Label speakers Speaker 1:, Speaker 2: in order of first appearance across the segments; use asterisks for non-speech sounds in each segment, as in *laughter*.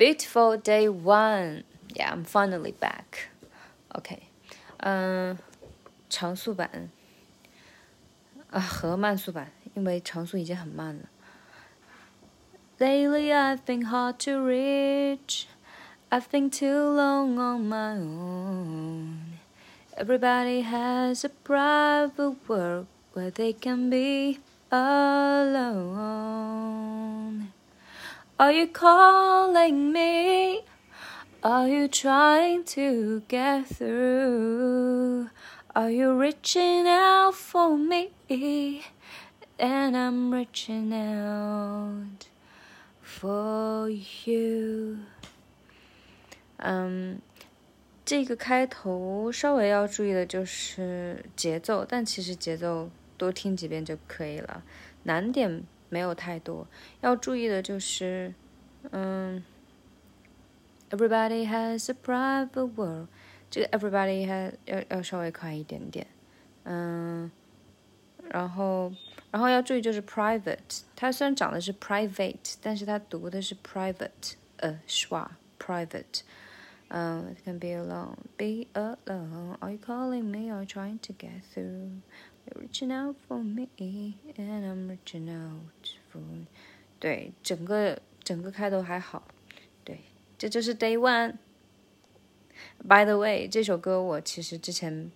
Speaker 1: Beautiful day one. Yeah, I'm finally back. OK，嗯、长速版啊和慢速版，因为长速已经很慢了。Lately I've been hard to reach. I've been too long on my own. Everybody has a private world where they can be alone. Are you calling me? Are you trying to get through? Are you reaching out for me? And I'm reaching out for you. 嗯，这个开头稍微要注意的就是节奏，但其实节奏多听几遍就可以了，难点 没有太多。要注意的就是，嗯，Everybody has a private world，这个 Everybody has 要要稍微快一点点，嗯，然后然后要注意就是 private，它虽然长的是 private，但是它读的是 private，呃，schwa private。Um, it can be alone. Be alone. Are you calling me? Are you trying to get through? You're reaching out for me, and I'm reaching out for. 对，整个整个开头还好。对，这就是 Day One。By the way，这首歌我其实之前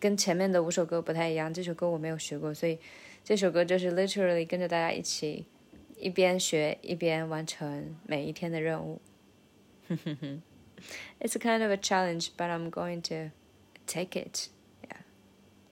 Speaker 1: 跟前面的五首歌不太一样，这首歌我没有学过，所以这首歌就是 literally 跟着大家一起一边学一边完成每一天的任务。哼哼哼。 *laughs* it's a kind of a challenge, but I'm going to take it.